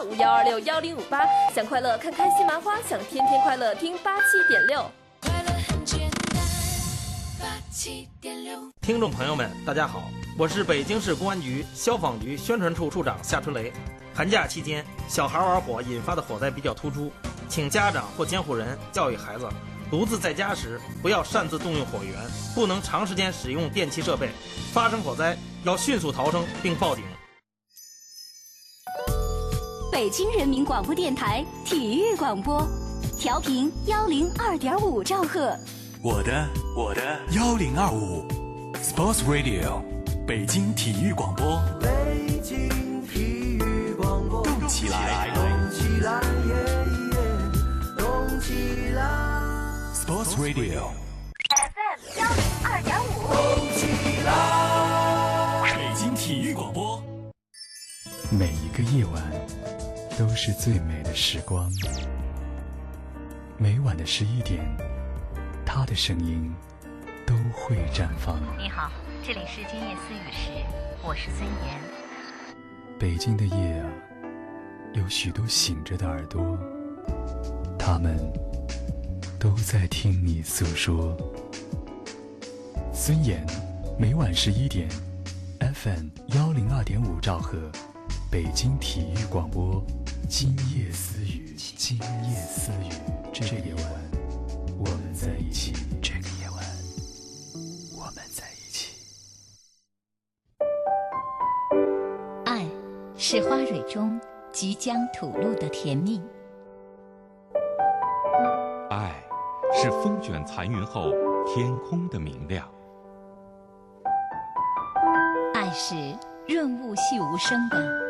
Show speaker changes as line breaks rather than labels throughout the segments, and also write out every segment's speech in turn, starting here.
八五幺二六幺零五八。想快乐看开心麻花，想天天快乐听八七点六。快乐很简单，
八七点六。听众朋友们，大家好，我是北京市公安局消防局宣传处处长夏春雷。寒假期间，小孩玩火引发的火灾比较突出，请家长或监护人教育孩子。独自在家时，不要擅自动用火源，不能长时间使用电器设备。发生火灾要迅速逃生并报警。
北京人民广播电台体育广播，调频幺零二点五兆赫。
我的我的幺零二五，Sports Radio，北京体育广播。北京体育广播，动起来，动起来，动起来。Sports Radio FM 幺零二点五，北京体育广播。每一个夜晚都是最美的时光。每晚的十一点，他的声音都会绽放。
你好，这里是今夜思雨时，我是孙岩。
北京的夜啊，有许多醒着的耳朵，他们。都在听你诉说。孙岩，每晚十一点，FM 幺零二点五兆赫，北京体育广播，今夜私语，今夜私语，这个夜晚，我们在一起。这个夜晚，我们在一起。
爱，是花蕊中即将吐露的甜蜜。
爱。是风卷残云后天空的明亮，
爱是润物细无声的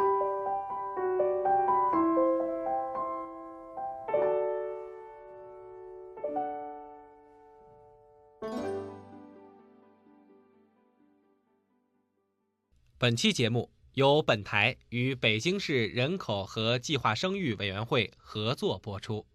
本期节目由本台与北京市人口和计划生育委员会合作播出。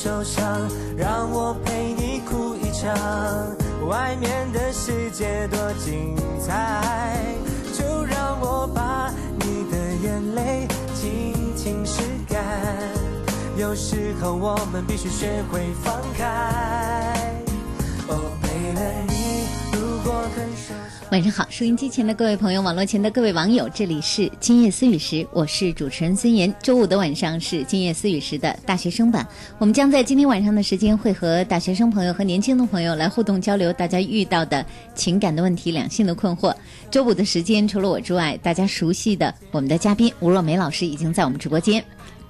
受伤，让我陪你哭一场外面的世界多精彩，就让我把你的眼泪轻轻拭干。有时候我们必须学会放开。，Oh baby。
晚上好，收音机前的各位朋友，网络前的各位网友，这里是今夜思雨时，我是主持人孙岩。周五的晚上是今夜思雨时的大学生版，我们将在今天晚上的时间会和大学生朋友和年轻的朋友来互动交流，大家遇到的情感的问题、两性的困惑。周五的时间，除了我之外，大家熟悉的我们的嘉宾吴若梅老师已经在我们直播间。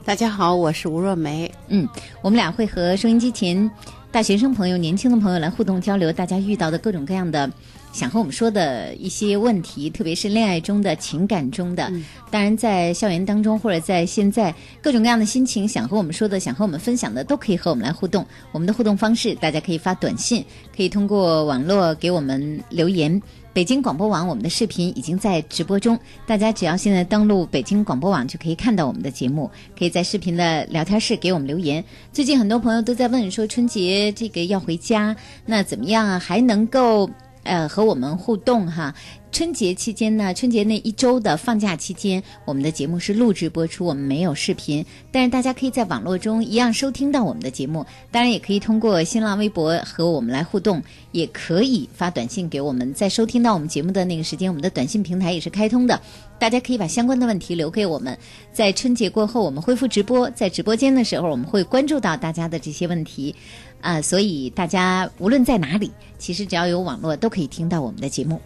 大家好，我是吴若梅。
嗯，我们俩会和收音机前大学生朋友、年轻的朋友来互动交流，大家遇到的各种各样的。想和我们说的一些问题，特别是恋爱中的情感中的，当然在校园当中或者在现在各种各样的心情，想和我们说的，想和我们分享的，都可以和我们来互动。我们的互动方式，大家可以发短信，可以通过网络给我们留言。北京广播网我们的视频已经在直播中，大家只要现在登录北京广播网就可以看到我们的节目，可以在视频的聊天室给我们留言。最近很多朋友都在问说春节这个要回家，那怎么样啊？还能够呃和我们互动哈？春节期间呢，春节那一周的放假期间，我们的节目是录制播出，我们没有视频，但是大家可以在网络中一样收听到我们的节目。当然，也可以通过新浪微博和我们来互动，也可以发短信给我们。在收听到我们节目的那个时间，我们的短信平台也是开通的，大家可以把相关的问题留给我们。在春节过后，我们恢复直播，在直播间的时候，我们会关注到大家的这些问题，啊，所以大家无论在哪里，其实只要有网络，都可以听到我们的节目。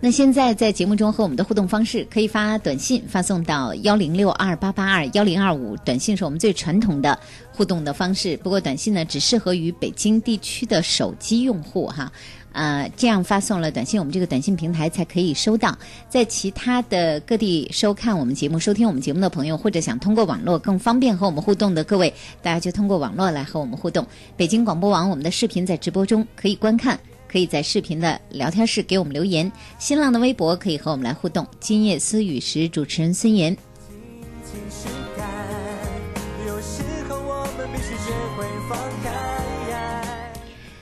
那现在在节目中和我们的互动方式，可以发短信发送到幺零六二八八二幺零二五，短信是我们最传统的互动的方式。不过短信呢，只适合于北京地区的手机用户哈，呃，这样发送了短信，我们这个短信平台才可以收到。在其他的各地收看我们节目、收听我们节目的朋友，或者想通过网络更方便和我们互动的各位，大家就通过网络来和我们互动。北京广播网我们的视频在直播中可以观看。可以在视频的聊天室给我们留言，新浪的微博可以和我们来互动。今夜思雨时，主持人孙岩。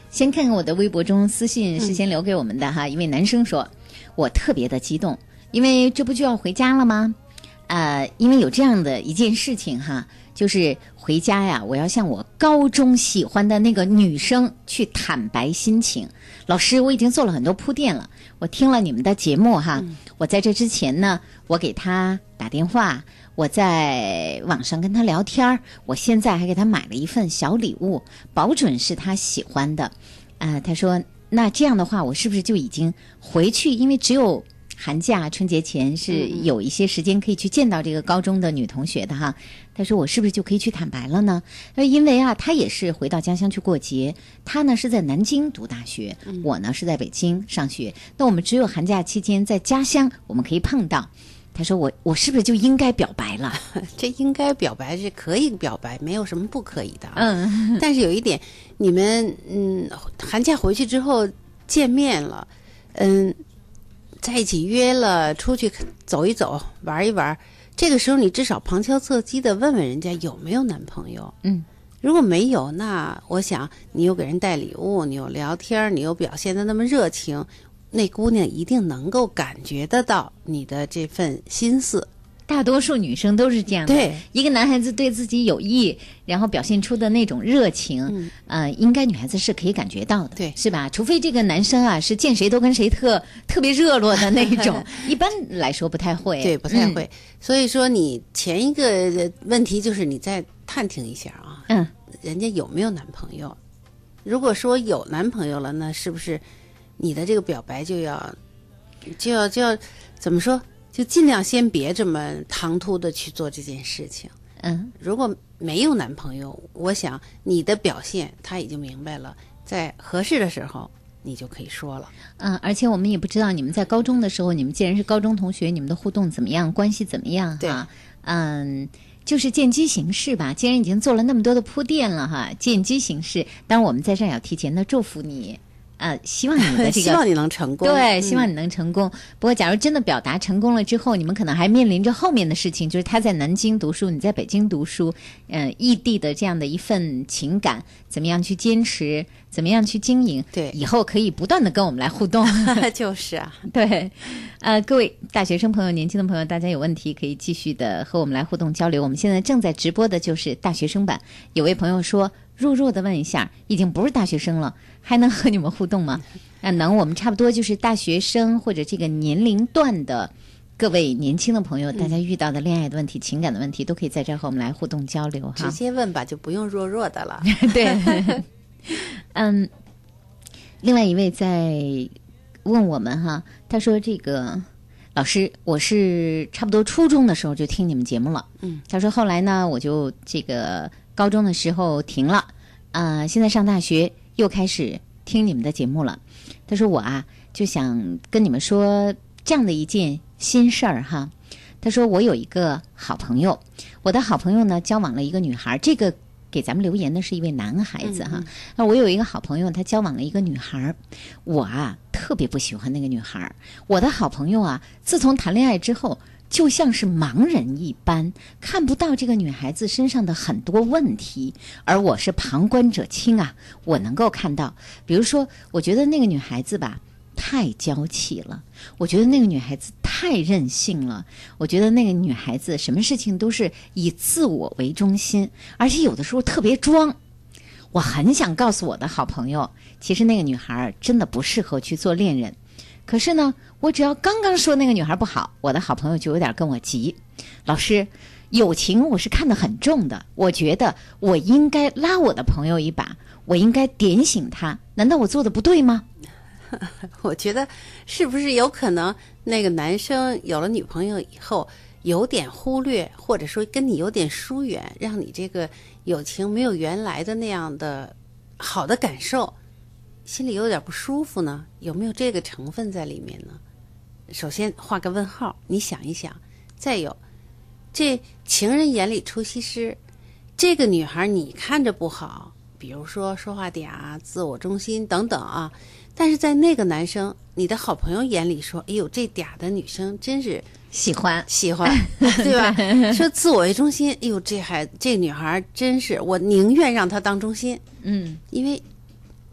先看看我的微博中私信事先留给我们的哈，一位男生说：“我特别的激动，因为这不就要回家了吗？呃，因为有这样的一件事情哈。”就是回家呀，我要向我高中喜欢的那个女生去坦白心情。老师，我已经做了很多铺垫了。我听了你们的节目哈，我在这之前呢，我给她打电话，我在网上跟她聊天儿，我现在还给她买了一份小礼物，保准是她喜欢的。啊，他说，那这样的话，我是不是就已经回去？因为只有。寒假、春节前是有一些时间可以去见到这个高中的女同学的哈。他说：“我是不是就可以去坦白了呢？”呃，因为啊，他也是回到家乡去过节。他呢是在南京读大学，我呢是在北京上学。那我们只有寒假期间在家乡我们可以碰到。他说：“我我是不是就应该表白了？
这应该表白是可以表白，没有什么不可以的。嗯，但是有一点，你们嗯，寒假回去之后见面了，嗯。”在一起约了出去走一走、玩一玩，这个时候你至少旁敲侧击的问问人家有没有男朋友。
嗯，
如果没有，那我想你又给人带礼物，你又聊天，你又表现的那么热情，那姑娘一定能够感觉得到你的这份心思。
大多数女生都是这样的。
对，
一个男孩子对自己有意，然后表现出的那种热情，呃，应该女孩子是可以感觉到的，
对，
是吧？除非这个男生啊是见谁都跟谁特特别热络的那种，一般来说不太会。
对，不太会。所以说，你前一个问题就是你再探听一下啊，
嗯，
人家有没有男朋友？如果说有男朋友了，那是不是你的这个表白就要就要就要怎么说？就尽量先别这么唐突的去做这件事情。
嗯，
如果没有男朋友，我想你的表现他已经明白了，在合适的时候你就可以说了。
嗯，而且我们也不知道你们在高中的时候，你们既然是高中同学，你们的互动怎么样，关系怎么样？
哈，
嗯，就是见机行事吧。既然已经做了那么多的铺垫了，哈，见机行事。当然，我们在这儿要提前的祝福你。呃，希望你的 这个，
希望你能成功。
对，希望你能成功。不过，假如真的表达成功了之后，你们可能还面临着后面的事情，就是他在南京读书，你在北京读书，嗯，异地的这样的一份情感，怎么样去坚持，怎么样去经营？
对，
以后可以不断的跟我们来互动。
就是啊，
对，呃，各位大学生朋友、年轻的朋友，大家有问题可以继续的和我们来互动交流。我们现在正在直播的就是大学生版。有位朋友说。弱弱的问一下，已经不是大学生了，还能和你们互动吗？啊，能。我们差不多就是大学生或者这个年龄段的各位年轻的朋友，大家遇到的恋爱的问题、情感的问题，都可以在这儿和我们来互动交流哈。
直接问吧，就不用弱弱的了。
对，嗯。另外一位在问我们哈，他说：“这个老师，我是差不多初中的时候就听你们节目了。
嗯，
他说后来呢，我就这个。”高中的时候停了，啊，现在上大学又开始听你们的节目了。他说我啊，就想跟你们说这样的一件心事儿哈。他说我有一个好朋友，我的好朋友呢交往了一个女孩，这个给咱们留言的是一位男孩子哈。那我有一个好朋友，他交往了一个女孩儿，我啊特别不喜欢那个女孩儿。我的好朋友啊，自从谈恋爱之后。就像是盲人一般，看不到这个女孩子身上的很多问题，而我是旁观者清啊，我能够看到。比如说，我觉得那个女孩子吧，太娇气了；我觉得那个女孩子太任性了；我觉得那个女孩子什么事情都是以自我为中心，而且有的时候特别装。我很想告诉我的好朋友，其实那个女孩真的不适合去做恋人。可是呢，我只要刚刚说那个女孩不好，我的好朋友就有点跟我急。老师，友情我是看得很重的，我觉得我应该拉我的朋友一把，我应该点醒他。难道我做的不对吗？
我觉得是不是有可能那个男生有了女朋友以后，有点忽略，或者说跟你有点疏远，让你这个友情没有原来的那样的好的感受？心里有点不舒服呢，有没有这个成分在里面呢？首先画个问号，你想一想。再有，这情人眼里出西施，这个女孩你看着不好，比如说说话嗲、自我中心等等啊。但是在那个男生，你的好朋友眼里说：“哎呦，这嗲的女生真是
喜欢
喜欢，对吧？”说自我为中心，哎呦，这孩这女孩真是，我宁愿让她当中心。
嗯，
因为。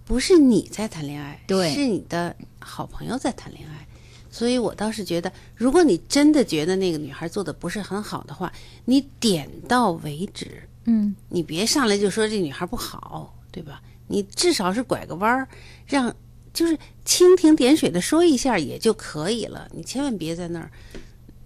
不是你在谈恋爱，
对，
是你的好朋友在谈恋爱，所以我倒是觉得，如果你真的觉得那个女孩做的不是很好的话，你点到为止，
嗯，
你别上来就说这女孩不好，对吧？你至少是拐个弯儿，让就是蜻蜓点水的说一下也就可以了，你千万别在那儿，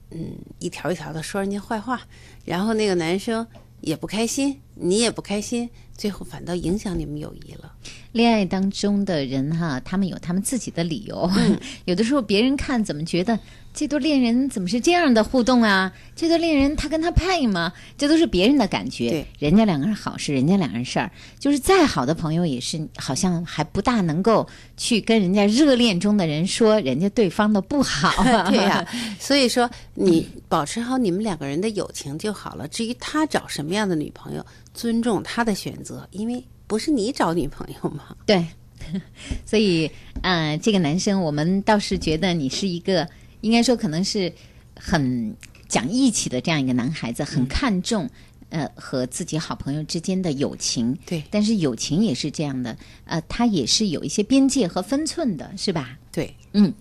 嗯，一条一条的说人家坏话，然后那个男生也不开心，你也不开心。最后反倒影响你们友谊了。
恋爱当中的人哈，他们有他们自己的理由。有的时候别人看怎么觉得这对恋人怎么是这样的互动啊？这对恋人他跟他配吗？这都是别人的感觉。
对，
人家两个人好是人家两个人事儿，就是再好的朋友也是好像还不大能够去跟人家热恋中的人说人家对方的不好。
对呀，所以说你保持好你们两个人的友情就好了。至于他找什么样的女朋友。尊重他的选择，因为不是你找女朋友吗？
对，所以，呃，这个男生，我们倒是觉得你是一个，应该说可能是很讲义气的这样一个男孩子，很看重呃和自己好朋友之间的友情。
对，
但是友情也是这样的，呃，他也是有一些边界和分寸的，是吧？
对，
嗯，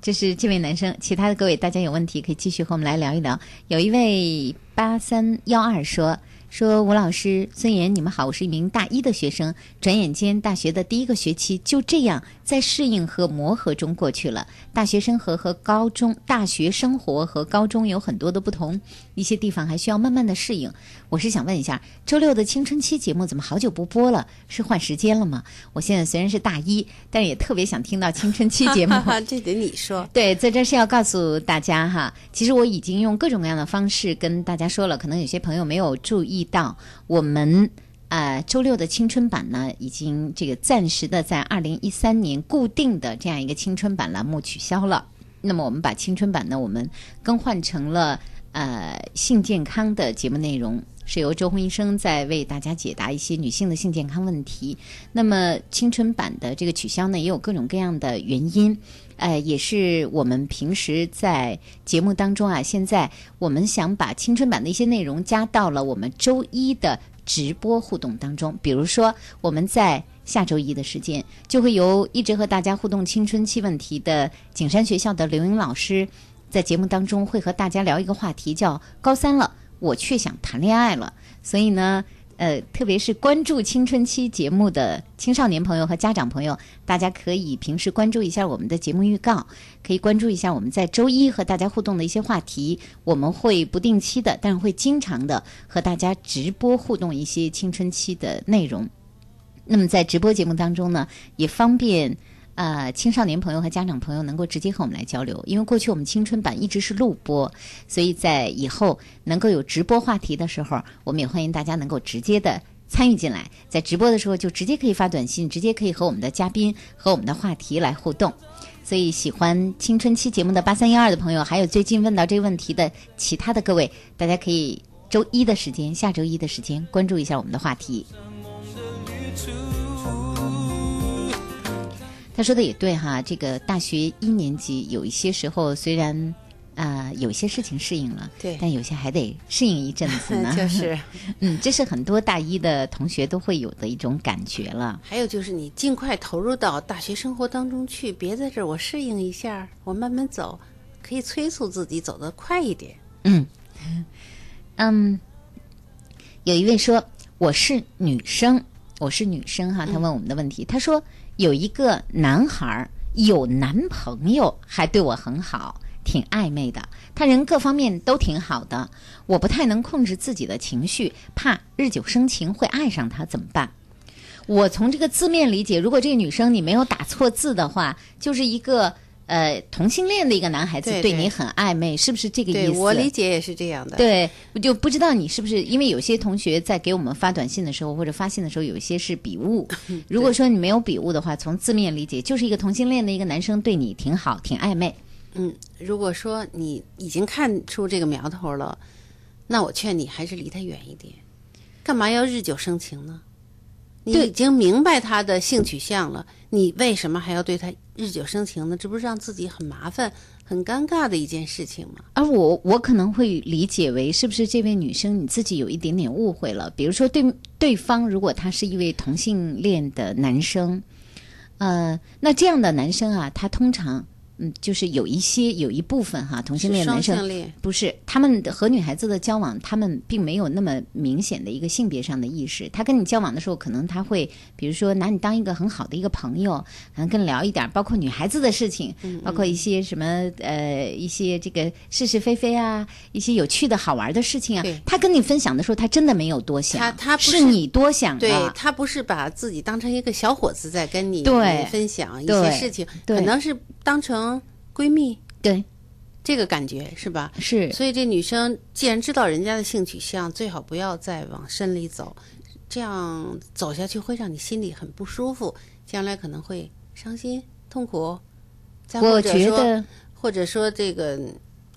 这是这位男生。其他的各位，大家有问题可以继续和我们来聊一聊。有一位八三幺二说。说吴老师、孙岩，你们好，我是一名大一的学生。转眼间，大学的第一个学期就这样在适应和磨合中过去了。大学生活和高中，大学生活和高中有很多的不同，一些地方还需要慢慢的适应。我是想问一下，周六的青春期节目怎么好久不播了？是换时间了吗？我现在虽然是大一，但也特别想听到青春期节目。
这得你说。
对，在这是要告诉大家哈，其实我已经用各种各样的方式跟大家说了，可能有些朋友没有注意。到我们呃周六的青春版呢，已经这个暂时的在二零一三年固定的这样一个青春版栏目取消了。那么我们把青春版呢，我们更换成了呃性健康的节目内容，是由周红医生在为大家解答一些女性的性健康问题。那么青春版的这个取消呢，也有各种各样的原因。呃，也是我们平时在节目当中啊，现在我们想把青春版的一些内容加到了我们周一的直播互动当中。比如说，我们在下周一的时间，就会由一直和大家互动青春期问题的景山学校的刘英老师，在节目当中会和大家聊一个话题，叫“高三了，我却想谈恋爱了”。所以呢。呃，特别是关注青春期节目的青少年朋友和家长朋友，大家可以平时关注一下我们的节目预告，可以关注一下我们在周一和大家互动的一些话题。我们会不定期的，但是会经常的和大家直播互动一些青春期的内容。那么在直播节目当中呢，也方便。呃，青少年朋友和家长朋友能够直接和我们来交流，因为过去我们青春版一直是录播，所以在以后能够有直播话题的时候，我们也欢迎大家能够直接的参与进来，在直播的时候就直接可以发短信，直接可以和我们的嘉宾和我们的话题来互动。所以喜欢青春期节目的八三幺二的朋友，还有最近问到这个问题的其他的各位，大家可以周一的时间，下周一的时间，关注一下我们的话题。他说的也对哈，这个大学一年级有一些时候虽然啊有些事情适应了，
对，
但有些还得适应一阵子呢。
就是，
嗯，这是很多大一的同学都会有的一种感觉了。
还有就是你尽快投入到大学生活当中去，别在这儿我适应一下，我慢慢走，可以催促自己走得快一点。
嗯嗯，有一位说我是女生，我是女生哈，他问我们的问题，他说。有一个男孩有男朋友，还对我很好，挺暧昧的。他人各方面都挺好的，我不太能控制自己的情绪，怕日久生情会爱上他，怎么办？我从这个字面理解，如果这个女生你没有打错字的话，就是一个。呃，同性恋的一个男孩子对你很暧昧，是不是这个意思？
我理解也是这样的。
对，我就不知道你是不是因为有些同学在给我们发短信的时候或者发信的时候，有一些是笔误。如果说你没有笔误的话，从字面理解就是一个同性恋的一个男生对你挺好，挺暧昧。
嗯，如果说你已经看出这个苗头了，那我劝你还是离他远一点。干嘛要日久生情呢？你已经明白他的性取向了，你为什么还要对他日久生情呢？这不是让自己很麻烦、很尴尬的一件事情吗？
而我，我可能会理解为，是不是这位女生你自己有一点点误会了？比如说，对对方如果他是一位同性恋的男生，呃，那这样的男生啊，他通常。嗯，就是有一些有一部分哈，同性恋男生不是他们和女孩子的交往，他们并没有那么明显的一个性别上的意识。他跟你交往的时候，可能他会比如说拿你当一个很好的一个朋友，可能跟你聊一点，包括女孩子的事情，包括一些什么呃一些这个是是非非啊，一些有趣的好玩的事情啊。他跟你分享的时候，他真的没有多想，
他他
是你多想，
对他不是把自己当成一个小伙子在跟你对分享一些事情，可能是当成。闺蜜，
对，
这个感觉是吧？
是。
所以这女生既然知道人家的性取向，最好不要再往深里走，这样走下去会让你心里很不舒服，将来可能会伤心痛苦。
我觉得，
或者说这个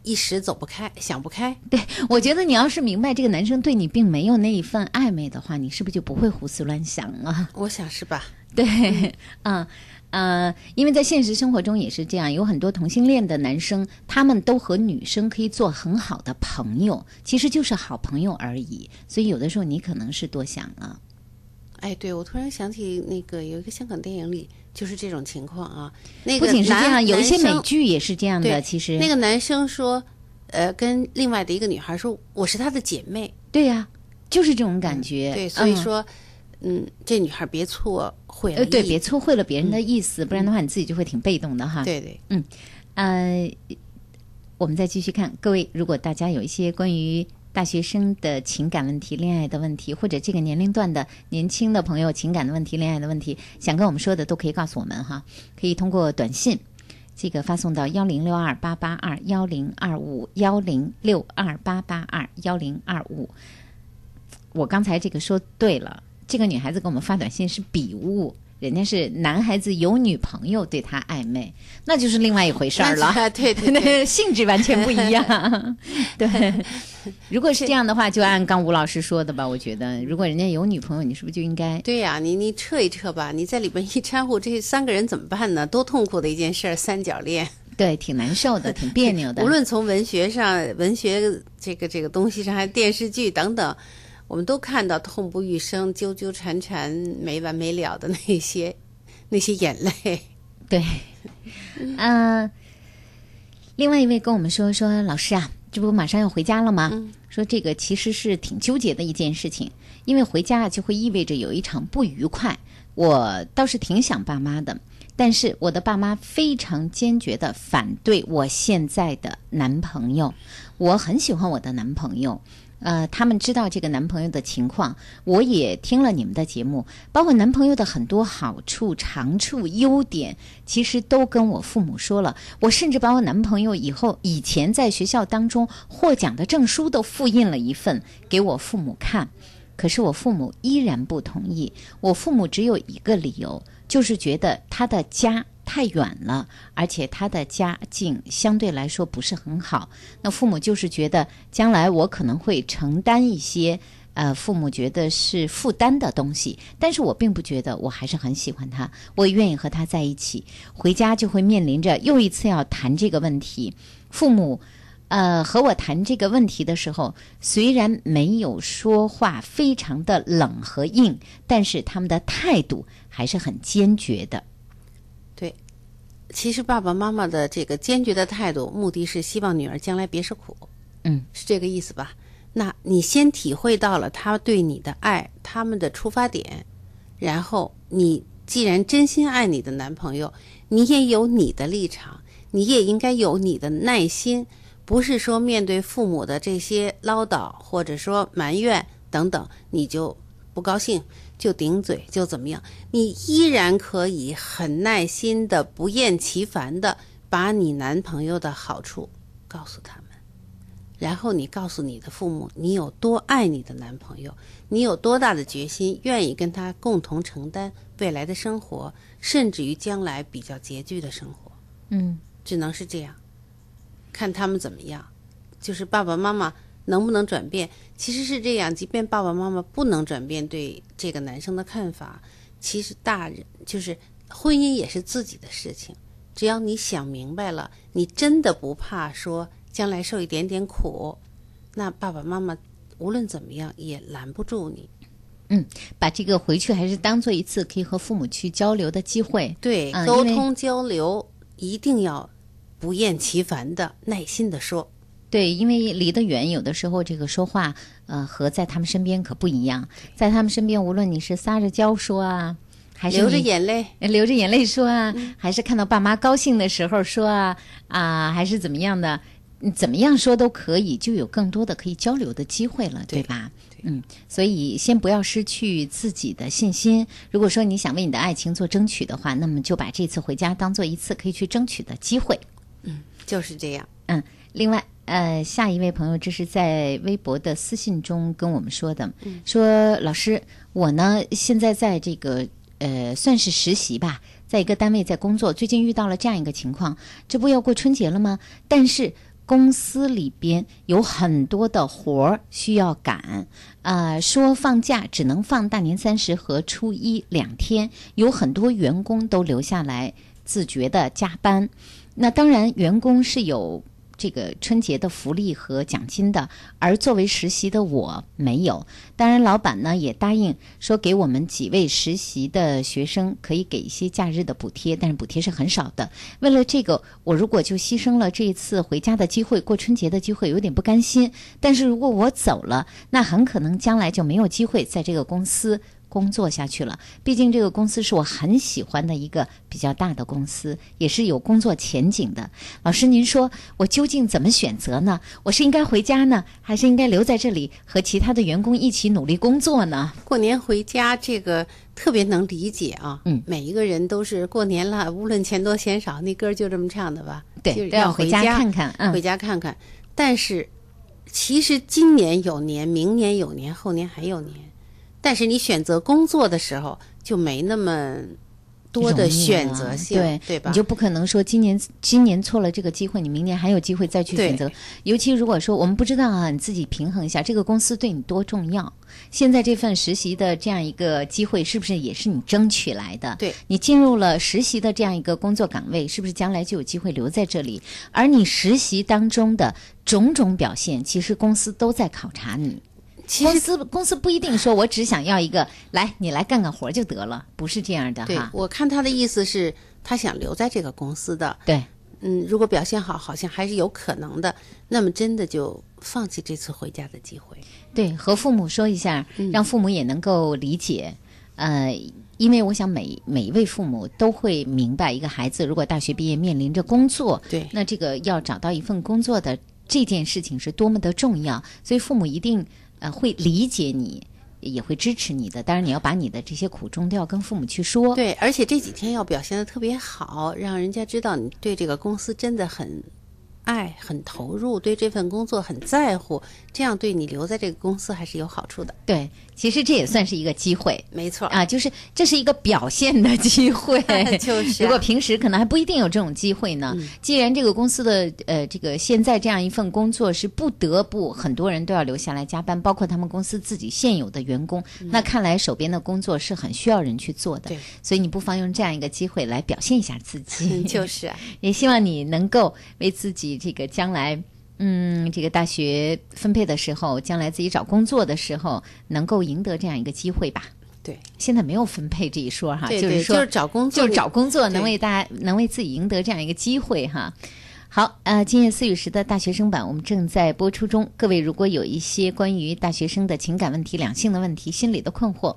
一时走不开，想不开。
对，我觉得你要是明白这个男生对你并没有那一份暧昧的话，你是不是就不会胡思乱想了？
我想是吧？
对，嗯。呃，因为在现实生活中也是这样，有很多同性恋的男生，他们都和女生可以做很好的朋友，其实就是好朋友而已。所以有的时候你可能是多想了。
哎，对，我突然想起那个有一个香港电影里就是这种情况啊。那个
不仅是这样，有一些美剧也是这样的。其实
那个男生说，呃，跟另外的一个女孩说，我是她的姐妹。
对呀，就是这种感觉。
对，所以说。嗯，这女孩别错会了，
呃，对，别错会了别人的意思，不然的话你自己就会挺被动的哈。
对对，
嗯，呃，我们再继续看，各位，如果大家有一些关于大学生的情感问题、恋爱的问题，或者这个年龄段的年轻的朋友情感的问题、恋爱的问题，想跟我们说的，都可以告诉我们哈，可以通过短信这个发送到幺零六二八八二幺零二五幺零六二八八二幺零二五。我刚才这个说对了。这个女孩子给我们发短信是笔误，人家是男孩子有女朋友对她暧昧，那就是另外一回事儿了。
对 对对，
性质完全不一样。对，如果是这样的话，就按刚吴老师说的吧。我觉得，如果人家有女朋友，你是不是就应该？
对呀，你你撤一撤吧。你在里边一掺和，这三个人怎么办呢？多痛苦的一件事儿，三角恋。
对，挺难受的，挺别扭的。
无论从文学上、文学这个这个东西上，还是电视剧等等。我们都看到痛不欲生、纠纠缠缠、没完没了的那些 那些眼泪。
对，嗯，另外一位跟我们说说，老师啊，这不马上要回家了吗？说这个其实是挺纠结的一件事情，因为回家就会意味着有一场不愉快。我倒是挺想爸妈的，但是我的爸妈非常坚决的反对我现在的男朋友。我很喜欢我的男朋友。呃，他们知道这个男朋友的情况，我也听了你们的节目，包括男朋友的很多好处、长处、优点，其实都跟我父母说了。我甚至把我男朋友以后以前在学校当中获奖的证书都复印了一份给我父母看，可是我父母依然不同意。我父母只有一个理由，就是觉得他的家太远了，而且他的家境相对来说不是很好。那父母就是觉得将来我可能会承担一些，呃，父母觉得是负担的东西，但是我并不觉得，我还是很喜欢他，我也愿意和他在一起。回家就会面临着又一次要谈这个问题，父母。呃，和我谈这个问题的时候，虽然没有说话非常的冷和硬，但是他们的态度还是很坚决的。
对，其实爸爸妈妈的这个坚决的态度，目的是希望女儿将来别受苦。
嗯，
是这个意思吧？那你先体会到了他对你的爱，他们的出发点，然后你既然真心爱你的男朋友，你也有你的立场，你也应该有你的耐心。不是说面对父母的这些唠叨，或者说埋怨等等，你就不高兴，就顶嘴，就怎么样？你依然可以很耐心的、不厌其烦的把你男朋友的好处告诉他们，然后你告诉你的父母，你有多爱你的男朋友，你有多大的决心，愿意跟他共同承担未来的生活，甚至于将来比较拮据的生活。
嗯，
只能是这样。看他们怎么样，就是爸爸妈妈能不能转变？其实是这样，即便爸爸妈妈不能转变对这个男生的看法，其实大人就是婚姻也是自己的事情。只要你想明白了，你真的不怕说将来受一点点苦，那爸爸妈妈无论怎么样也拦不住你。
嗯，把这个回去还是当做一次可以和父母去交流的机会。
对，沟通交流一定要。不厌其烦的、耐心的说，
对，因为离得远，有的时候这个说话，呃，和在他们身边可不一样。在他们身边，无论你是撒着娇说啊，还是
流着眼泪，
流着眼泪说啊，还是看到爸妈高兴的时候说啊，啊，还是怎么样的，怎么样说都可以，就有更多的可以交流的机会了，对吧？嗯，所以先不要失去自己的信心。如果说你想为你的爱情做争取的话，那么就把这次回家当做一次可以去争取的机会。
嗯，就是这样。
嗯，另外，呃，下一位朋友，这是在微博的私信中跟我们说的，说老师，我呢现在在这个呃算是实习吧，在一个单位在工作，最近遇到了这样一个情况，这不要过春节了吗？但是公司里边有很多的活儿需要赶，啊，说放假只能放大年三十和初一两天，有很多员工都留下来自觉的加班。那当然，员工是有这个春节的福利和奖金的，而作为实习的我没有。当然，老板呢也答应说给我们几位实习的学生可以给一些假日的补贴，但是补贴是很少的。为了这个，我如果就牺牲了这一次回家的机会、过春节的机会，有点不甘心。但是如果我走了，那很可能将来就没有机会在这个公司。工作下去了，毕竟这个公司是我很喜欢的一个比较大的公司，也是有工作前景的。老师，您说我究竟怎么选择呢？我是应该回家呢，还是应该留在这里和其他的员工一起努力工作呢？
过年回家这个特别能理解啊，
嗯，
每一个人都是过年了，无论钱多钱少，那歌就这么唱的吧？
对，
要
回家看看，嗯，
回家看看。但是其实今年有年，明年有年，后年还有年。但是你选择工作的时候就没那么多的选择性，
对
对吧？
你就不可能说今年今年错了这个机会，你明年还有机会再去选择。尤其如果说我们不知道啊，你自己平衡一下，这个公司对你多重要？现在这份实习的这样一个机会，是不是也是你争取来的？
对
你进入了实习的这样一个工作岗位，是不是将来就有机会留在这里？而你实习当中的种种表现，其实公司都在考察你。公司公司不一定说，我只想要一个来，你来干干活就得了，不是这样的
哈。我看他的意思是，他想留在这个公司的。
对，
嗯，如果表现好，好像还是有可能的。那么真的就放弃这次回家的机会。
对，和父母说一下，让父母也能够理解。呃，因为我想每每一位父母都会明白，一个孩子如果大学毕业面临着工作，
对，
那这个要找到一份工作的这件事情是多么的重要，所以父母一定。呃，会理解你，也会支持你的。当然，你要把你的这些苦衷都要跟父母去说。
对，而且这几天要表现的特别好，让人家知道你对这个公司真的很爱、很投入，对这份工作很在乎，这样对你留在这个公司还是有好处的。
对，其实这也算是一个机会，
没错
啊，就是这是一个表现的机会。
就是，
如果平时可能还不一定有这种机会呢。既然这个公司的呃这个现在这样一份工作是不得不很多人都要留下来加班，包括他们公司自己现有的员工，那看来手边的工作是很需要人去做的。
对，
所以你不妨用这样一个机会来表现一下自己。
就是啊，
也希望你能够为自己这个将来，嗯，这个大学分配的时候，将来自己找工作的时候，能够赢得这样一个机会吧。
对，
现在没有分配这一说哈，
就是
说
就是找工作，
就是找工作能为大家能为自己赢得这样一个机会哈。好，呃，今夜思雨时的大学生版我们正在播出中，各位如果有一些关于大学生的情感问题、两性的问题、心理的困惑。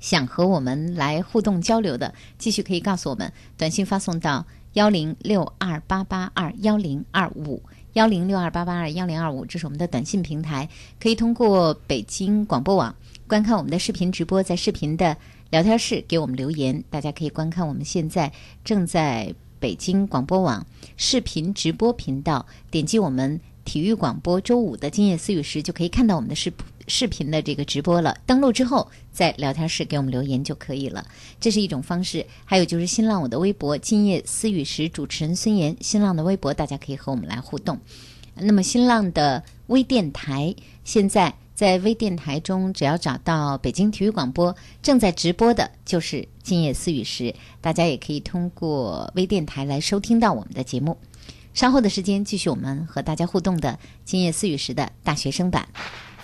想和我们来互动交流的，继续可以告诉我们，短信发送到幺零六二八八二幺零二五幺零六二八八二幺零二五，这是我们的短信平台，可以通过北京广播网观看我们的视频直播，在视频的聊天室给我们留言，大家可以观看我们现在正在北京广播网视频直播频道，点击我们体育广播周五的今夜思雨时，就可以看到我们的视频。视频的这个直播了，登录之后在聊天室给我们留言就可以了，这是一种方式。还有就是新浪我的微博“今夜思雨时”主持人孙岩，新浪的微博大家可以和我们来互动。那么新浪的微电台，现在在微电台中，只要找到北京体育广播正在直播的，就是“今夜思雨时”，大家也可以通过微电台来收听到我们的节目。稍后的时间继续我们和大家互动的“今夜思雨时”的大学生版。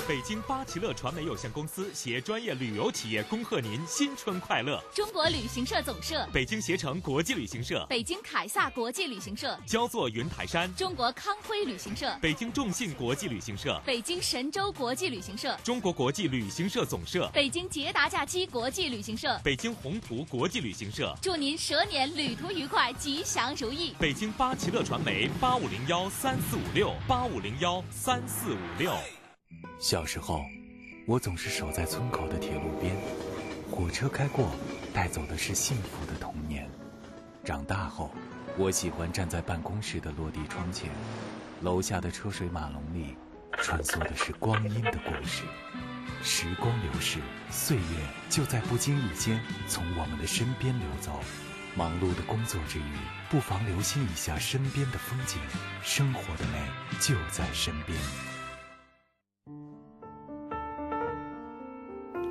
北京八奇乐传媒有限公司携专业旅游企业恭贺您新春快乐！
中国旅行社总社、
北京携程国际旅行社、
北京凯撒国际旅行社、
焦作云台山、
中国康辉旅行社、
北京众信国际旅行社、
北京神州国际旅行社、
中国国际旅行社总社、
北京捷达假期国际旅行社、
北京宏图国际旅行社，
祝您蛇年旅途愉快，吉祥如意！
北京八奇乐传媒八五零幺三四五六八五零幺三四五六，
小时候。我总是守在村口的铁路边，火车开过，带走的是幸福的童年。长大后，我喜欢站在办公室的落地窗前，楼下的车水马龙里，穿梭的是光阴的故事。时光流逝，岁月就在不经意间从我们的身边流走。忙碌的工作之余，不妨留心一下身边的风景，生活的美就在身边。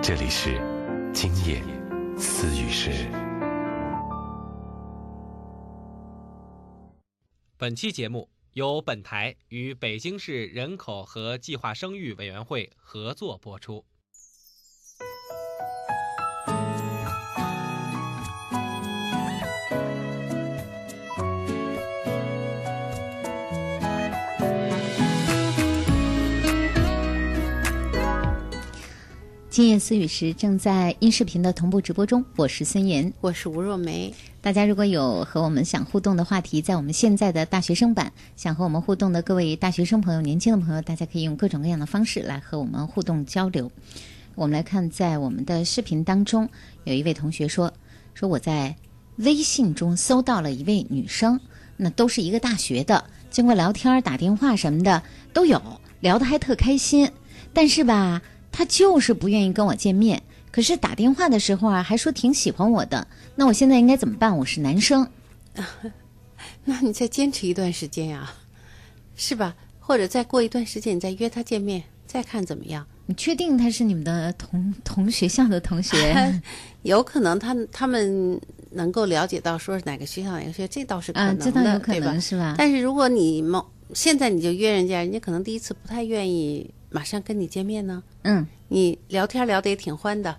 这里是今夜思雨时。
本期节目由本台与北京市人口和计划生育委员会合作播出。
今夜思雨时正在音视频的同步直播中，我是孙岩，
我是吴若梅。
大家如果有和我们想互动的话题，在我们现在的大学生版，想和我们互动的各位大学生朋友、年轻的朋友，大家可以用各种各样的方式来和我们互动交流。我们来看，在我们的视频当中，有一位同学说：“说我在微信中搜到了一位女生，那都是一个大学的，经过聊天、打电话什么的都有，聊得还特开心，但是吧。”他就是不愿意跟我见面，可是打电话的时候啊，还说挺喜欢我的。那我现在应该怎么办？我是男生，
那你再坚持一段时间呀，是吧？或者再过一段时间，你再约他见面，再看怎么样？
你确定他是你们的同同学校的同学？
有可能他他们能够了解到说是哪个学校哪个学校，这倒是可能的，
这倒有可能是吧？
但是如果你们现在你就约人家，人家可能第一次不太愿意。马上跟你见面呢，
嗯，
你聊天聊得也挺欢的，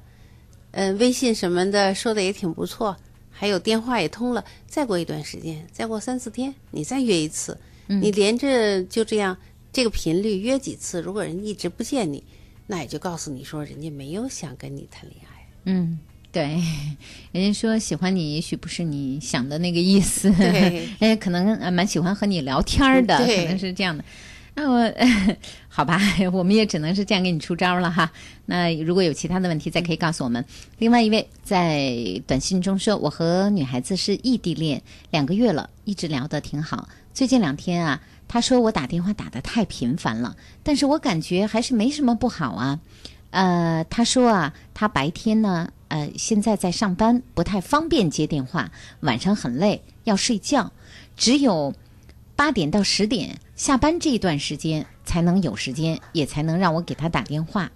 嗯，微信什么的说的也挺不错，还有电话也通了。再过一段时间，再过三四天，你再约一次，你连着就这样这个频率约几次，如果人一直不见你，那也就告诉你说人家没有想跟你谈恋爱。
嗯，对，人家说喜欢你，也许不是你想的那个意思。
对，
人 家可能蛮喜欢和你聊天的，可能是这样的。那我 好吧，我们也只能是这样给你出招了哈。那如果有其他的问题，再可以告诉我们。另外一位在短信中说：“我和女孩子是异地恋，两个月了，一直聊得挺好。最近两天啊，她说我打电话打得太频繁了，但是我感觉还是没什么不好啊。呃，他说啊，他白天呢，呃，现在在上班，不太方便接电话，晚上很累要睡觉，只有八点到十点。”下班这一段时间才能有时间，也才能让我给他打电话。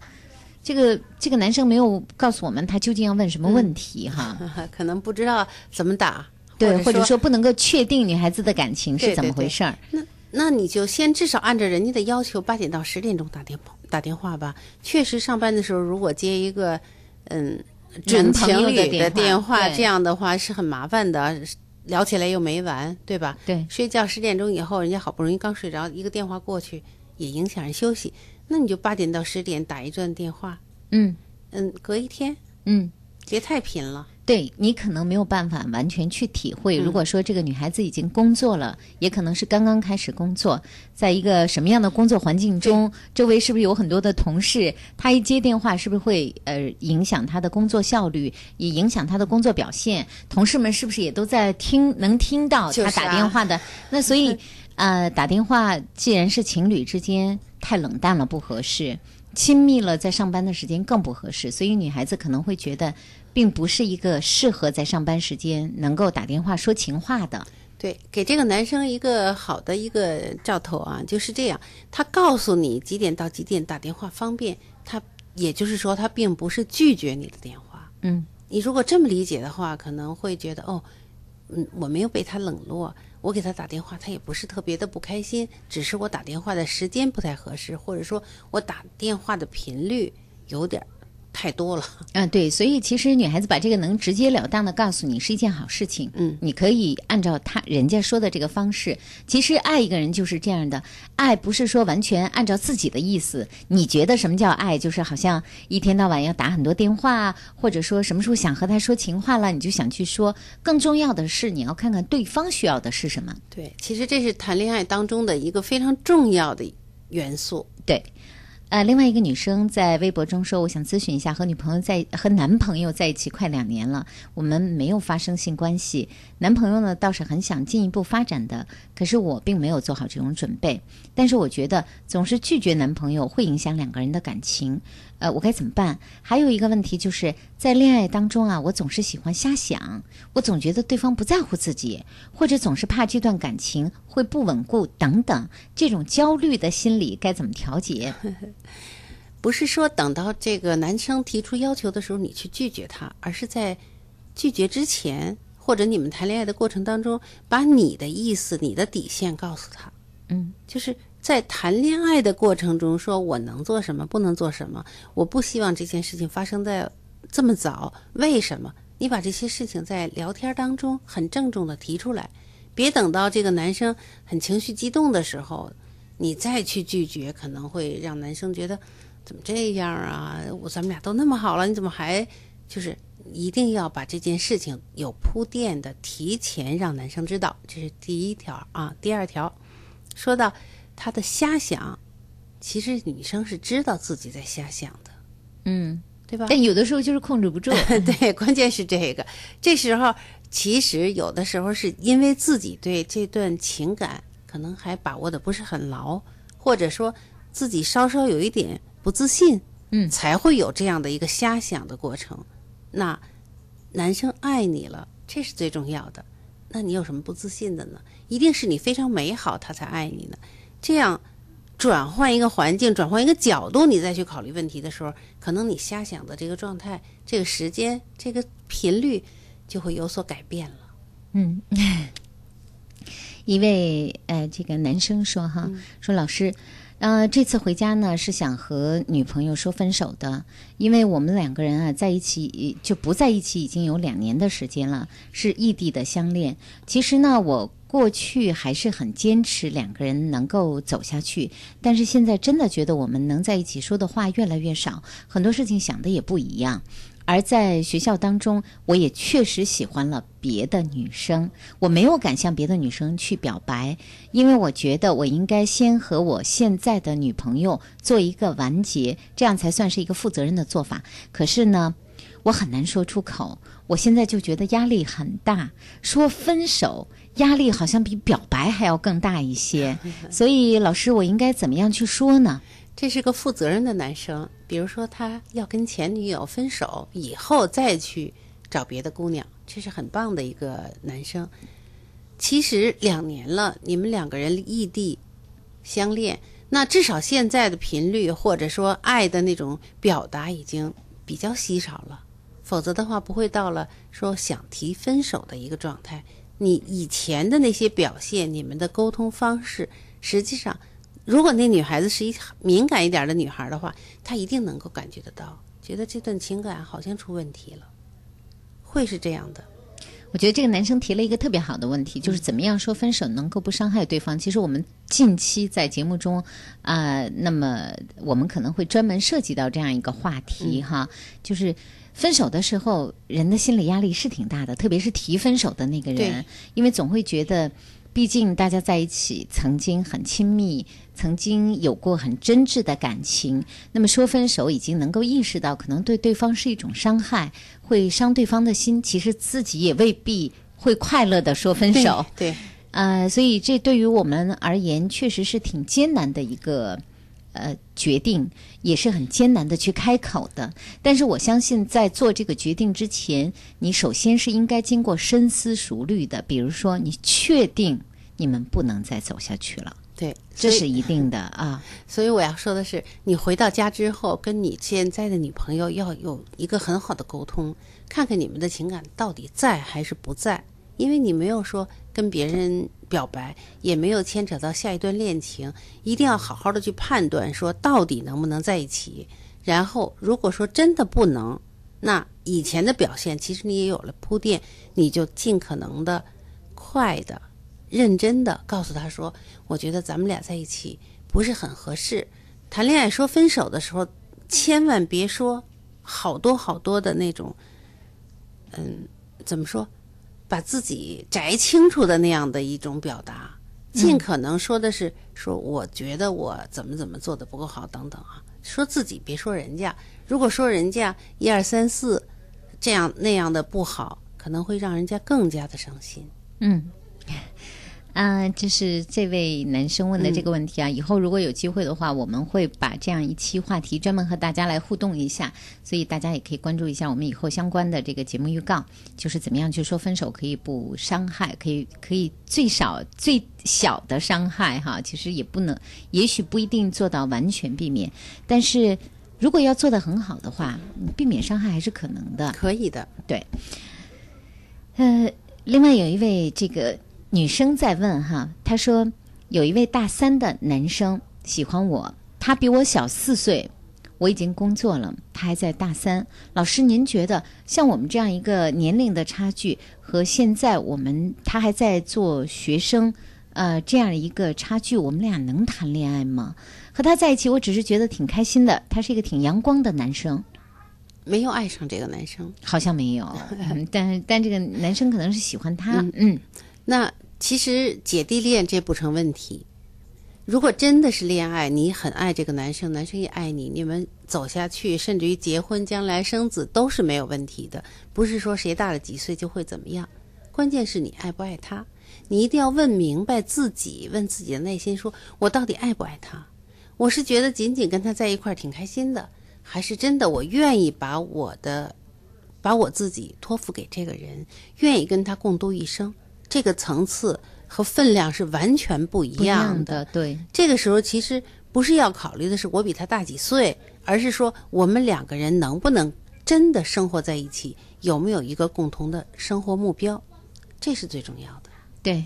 这个这个男生没有告诉我们他究竟要问什么问题哈，
可能不知道怎么打，
对，
或
者说不能够确定女孩子的感情是怎么回事儿。
那那你就先至少按照人家的要求，八点到十点钟打电打电话吧。确实上班的时候如果接一个嗯准情侣的电话，这样的话是很麻烦的。聊起来又没完，对吧？
对，
睡觉十点钟以后，人家好不容易刚睡着，一个电话过去也影响人休息。那你就八点到十点打一段电话，
嗯
嗯，隔一天，
嗯，
别太频了。
对你可能没有办法完全去体会。如果说这个女孩子已经工作了，也可能是刚刚开始工作，在一个什么样的工作环境中，周围是不是有很多的同事？她一接电话，是不是会呃影响她的工作效率，也影响她的工作表现？同事们是不是也都在听，能听到她打电话的？那所以，呃，打电话既然是情侣之间，太冷淡了不合适，亲密了在上班的时间更不合适。所以女孩子可能会觉得。并不是一个适合在上班时间能够打电话说情话的。
对，给这个男生一个好的一个兆头啊，就是这样。他告诉你几点到几点打电话方便，他也就是说他并不是拒绝你的电话。
嗯，
你如果这么理解的话，可能会觉得哦，嗯，我没有被他冷落，我给他打电话，他也不是特别的不开心，只是我打电话的时间不太合适，或者说我打电话的频率有点。太多了，
嗯，对，所以其实女孩子把这个能直截了当的告诉你是一件好事情，
嗯，
你可以按照他人家说的这个方式。其实爱一个人就是这样的，爱不是说完全按照自己的意思。你觉得什么叫爱？就是好像一天到晚要打很多电话，或者说什么时候想和他说情话了，你就想去说。更重要的是，你要看看对方需要的是什么。
对，其实这是谈恋爱当中的一个非常重要的元素。
对。呃，另外一个女生在微博中说：“我想咨询一下，和女朋友在和男朋友在一起快两年了，我们没有发生性关系。男朋友呢倒是很想进一步发展的，可是我并没有做好这种准备。但是我觉得总是拒绝男朋友会影响两个人的感情。”呃，我该怎么办？还有一个问题就是在恋爱当中啊，我总是喜欢瞎想，我总觉得对方不在乎自己，或者总是怕这段感情会不稳固等等，这种焦虑的心理该怎么调节？
不是说等到这个男生提出要求的时候你去拒绝他，而是在拒绝之前，或者你们谈恋爱的过程当中，把你的意思、你的底线告诉他。
嗯，
就是。在谈恋爱的过程中，说我能做什么，不能做什么，我不希望这件事情发生在这么早。为什么？你把这些事情在聊天当中很郑重的提出来，别等到这个男生很情绪激动的时候，你再去拒绝，可能会让男生觉得怎么这样啊？我咱们俩都那么好了，你怎么还就是一定要把这件事情有铺垫的提前让男生知道，这是第一条啊。第二条，说到。他的瞎想，其实女生是知道自己在瞎想的，
嗯，
对吧？
但有的时候就是控制不住。
对，关键是这个。这时候其实有的时候是因为自己对这段情感可能还把握的不是很牢，或者说自己稍稍有一点不自信，
嗯，
才会有这样的一个瞎想的过程。那男生爱你了，这是最重要的。那你有什么不自信的呢？一定是你非常美好，他才爱你呢。这样，转换一个环境，转换一个角度，你再去考虑问题的时候，可能你瞎想的这个状态、这个时间、这个频率就会有所改变了。
嗯，一位呃，这个男生说哈，说老师，呃，这次回家呢是想和女朋友说分手的，因为我们两个人啊在一起就不在一起已经有两年的时间了，是异地的相恋。其实呢，我。过去还是很坚持两个人能够走下去，但是现在真的觉得我们能在一起说的话越来越少，很多事情想的也不一样。而在学校当中，我也确实喜欢了别的女生，我没有敢向别的女生去表白，因为我觉得我应该先和我现在的女朋友做一个完结，这样才算是一个负责任的做法。可是呢，我很难说出口，我现在就觉得压力很大，说分手压力好像比表白还要更大一些。所以，老师，我应该怎么样去说呢？
这是个负责任的男生，比如说他要跟前女友分手以后再去找别的姑娘，这是很棒的一个男生。其实两年了，你们两个人异地相恋，那至少现在的频率或者说爱的那种表达已经比较稀少了，否则的话不会到了说想提分手的一个状态。你以前的那些表现，你们的沟通方式，实际上。如果那女孩子是一敏感一点的女孩的话，她一定能够感觉得到，觉得这段情感好像出问题了，会是这样的。
我觉得这个男生提了一个特别好的问题，就是怎么样说分手能够不伤害对方。其实我们近期在节目中啊，那么我们可能会专门涉及到这样一个话题哈，就是分手的时候，人的心理压力是挺大的，特别是提分手的那个人，因为总会觉得。毕竟大家在一起曾经很亲密，曾经有过很真挚的感情。那么说分手，已经能够意识到可能对对方是一种伤害，会伤对方的心。其实自己也未必会快乐的说分手。
对，
呃，所以这对于我们而言，确实是挺艰难的一个。呃，决定也是很艰难的去开口的。但是我相信，在做这个决定之前，你首先是应该经过深思熟虑的。比如说，你确定你们不能再走下去了，
对，
这是一定的 啊。
所以我要说的是，你回到家之后，跟你现在的女朋友要有一个很好的沟通，看看你们的情感到底在还是不在。因为你没有说跟别人表白，也没有牵扯到下一段恋情，一定要好好的去判断，说到底能不能在一起。然后，如果说真的不能，那以前的表现其实你也有了铺垫，你就尽可能的快的、认真的告诉他说：“我觉得咱们俩在一起不是很合适。”谈恋爱说分手的时候，千万别说好多好多的那种，嗯，怎么说？把自己摘清楚的那样的一种表达，尽可能说的是说，我觉得我怎么怎么做的不够好等等啊，说自己别说人家。如果说人家一二三四这样那样的不好，可能会让人家更加的伤心。
嗯。啊，就是这位男生问的这个问题啊。以后如果有机会的话，我们会把这样一期话题专门和大家来互动一下，所以大家也可以关注一下我们以后相关的这个节目预告，就是怎么样去说分手可以不伤害，可以可以最少最小的伤害哈。其实也不能，也许不一定做到完全避免，但是如果要做的很好的话，避免伤害还是可能的。
可以的，
对。呃，另外有一位这个。女生在问哈，她说有一位大三的男生喜欢我，他比我小四岁，我已经工作了，他还在大三。老师，您觉得像我们这样一个年龄的差距和现在我们他还在做学生，呃，这样一个差距，我们俩能谈恋爱吗？和他在一起，我只是觉得挺开心的，他是一个挺阳光的男生，
没有爱上这个男生，
好像没有，但但这个男生可能是喜欢他，嗯。
那其实姐弟恋这不成问题。如果真的是恋爱，你很爱这个男生，男生也爱你，你们走下去，甚至于结婚、将来生子都是没有问题的。不是说谁大了几岁就会怎么样，关键是你爱不爱他。你一定要问明白自己，问自己的内心，说我到底爱不爱他？我是觉得仅仅跟他在一块儿挺开心的，还是真的我愿意把我的，把我自己托付给这个人，愿意跟他共度一生？这个层次和分量是完全不一样
的。对，
这个时候其实不是要考虑的是我比他大几岁，而是说我们两个人能不能真的生活在一起，有没有一个共同的生活目标，这是最重要的。
对，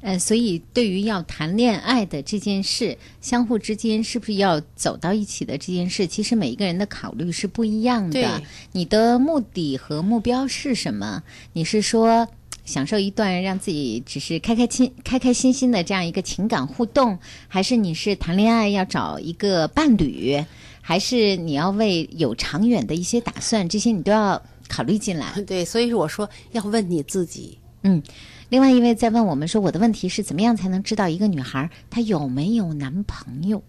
呃，所以对于要谈恋爱的这件事，相互之间是不是要走到一起的这件事，其实每一个人的考虑是不一样的。你的目的和目标是什么？你是说？享受一段让自己只是开开心、开开心心的这样一个情感互动，还是你是谈恋爱要找一个伴侣，还是你要为有长远的一些打算，这些你都要考虑进来。
对，所以我说要问你自己。
嗯，另外一位在问我们说，我的问题是怎么样才能知道一个女孩她有没有男朋友？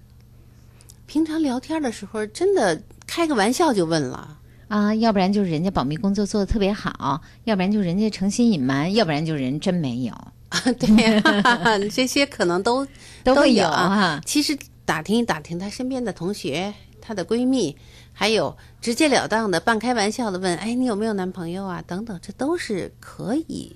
平常聊天的时候，真的开个玩笑就问了。
啊，要不然就是人家保密工作做的特别好，要不然就人家诚心隐瞒，要不然就人真没有。
对，这些可能都
都会
有
啊。
其实打听打听她身边的同学、她的闺蜜，还有直截了当的、半开玩笑的问：“哎，你有没有男朋友啊？”等等，这都是可以。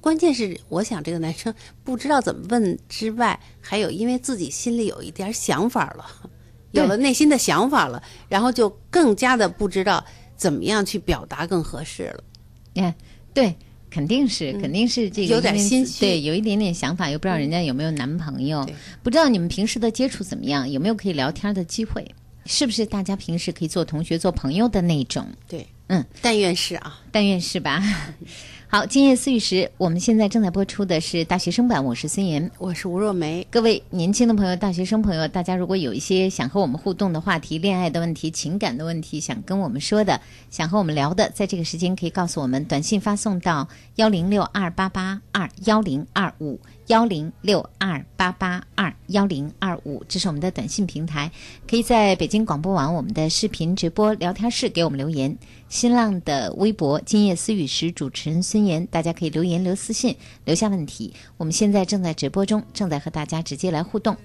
关键是，我想这个男生不知道怎么问之外，还有因为自己心里有一点想法了。有了内心的想法了，然后就更加的不知道怎么样去表达更合适了。
你看，对，肯定是，肯定是这个
有点心虚，
对，有一点点想法，又不知道人家有没有男朋友，不知道你们平时的接触怎么样，有没有可以聊天的机会，是不是大家平时可以做同学、做朋友的那种？
对，
嗯，
但愿是啊，
但愿是吧。好，今夜思雨时，我们现在正在播出的是大学生版，我是孙岩，
我是吴若梅。
各位年轻的朋友，大学生朋友，大家如果有一些想和我们互动的话题，恋爱的问题、情感的问题，想跟我们说的，想和我们聊的，在这个时间可以告诉我们，短信发送到幺零六二八八二幺零二五。幺零六二八八二幺零二五，这是我们的短信平台，可以在北京广播网我们的视频直播聊天室给我们留言。新浪的微博“今夜思雨时”主持人孙岩，大家可以留言留私信，留下问题。我们现在正在直播中，正在和大家直接来互动。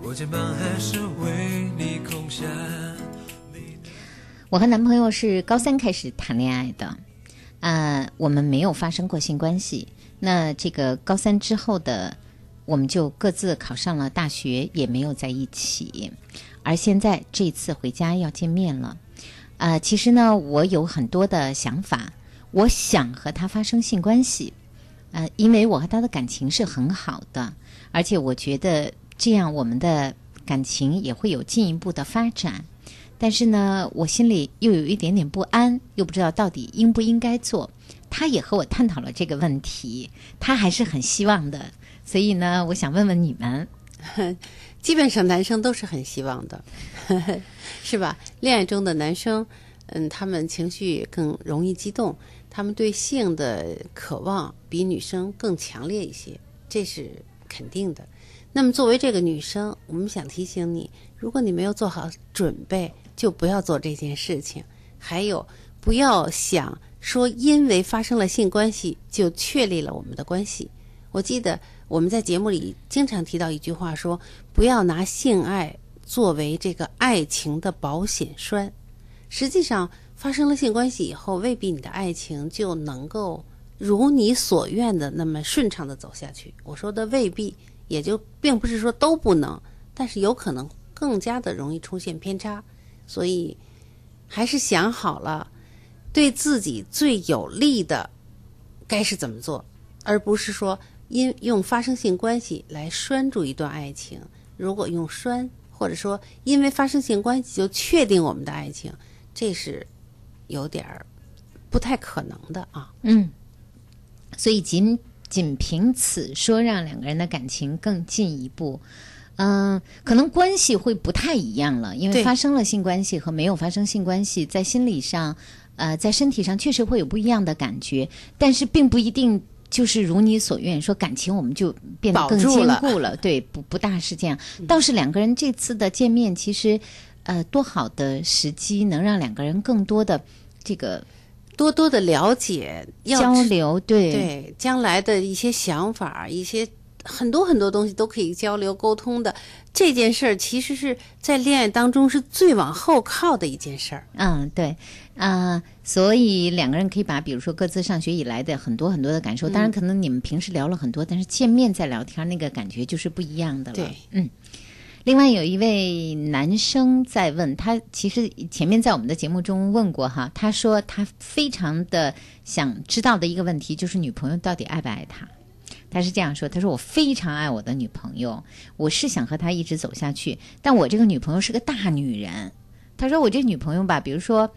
我肩膀还是为我和男朋友是高三开始谈恋爱的，呃，我们没有发生过性关系。那这个高三之后的，我们就各自考上了大学，也没有在一起。而现在这次回家要见面了，呃，其实呢，我有很多的想法，我想和他发生性关系，呃，因为我和他的感情是很好的，而且我觉得这样我们的感情也会有进一步的发展。但是呢，我心里又有一点点不安，又不知道到底应不应该做。他也和我探讨了这个问题，他还是很希望的。所以呢，我想问问你们，
基本上男生都是很希望的，是吧？恋爱中的男生，嗯，他们情绪更容易激动，他们对性的渴望比女生更强烈一些，这是肯定的。那么，作为这个女生，我们想提醒你，如果你没有做好准备。就不要做这件事情，还有不要想说，因为发生了性关系就确立了我们的关系。我记得我们在节目里经常提到一句话，说不要拿性爱作为这个爱情的保险栓。实际上，发生了性关系以后，未必你的爱情就能够如你所愿的那么顺畅的走下去。我说的未必，也就并不是说都不能，但是有可能更加的容易出现偏差。所以，还是想好了，对自己最有利的该是怎么做，而不是说因用发生性关系来拴住一段爱情。如果用拴，或者说因为发生性关系就确定我们的爱情，这是有点儿不太可能的啊。
嗯，所以仅仅凭此说让两个人的感情更进一步。嗯，可能关系会不太一样了，因为发生了性关系和没有发生性关系，在心理上，呃，在身体上确实会有不一样的感觉，但是并不一定就是如你所愿，说感情我们就变得更坚固了。对，不不大是这样。倒是两个人这次的见面，其实，呃，多好的时机，能让两个人更多的这个
多多的了解、
交流，对
对，将来的一些想法，一些。很多很多东西都可以交流沟通的，这件事儿其实是在恋爱当中是最往后靠的一件事儿。
嗯，对，啊，所以两个人可以把，比如说各自上学以来的很多很多的感受，当然可能你们平时聊了很多，但是见面再聊天那个感觉就是不一样的了。
对，
嗯。另外有一位男生在问他，其实前面在我们的节目中问过哈，他说他非常的想知道的一个问题就是女朋友到底爱不爱他。他是这样说：“他说我非常爱我的女朋友，我是想和她一直走下去，但我这个女朋友是个大女人。他说我这女朋友吧，比如说，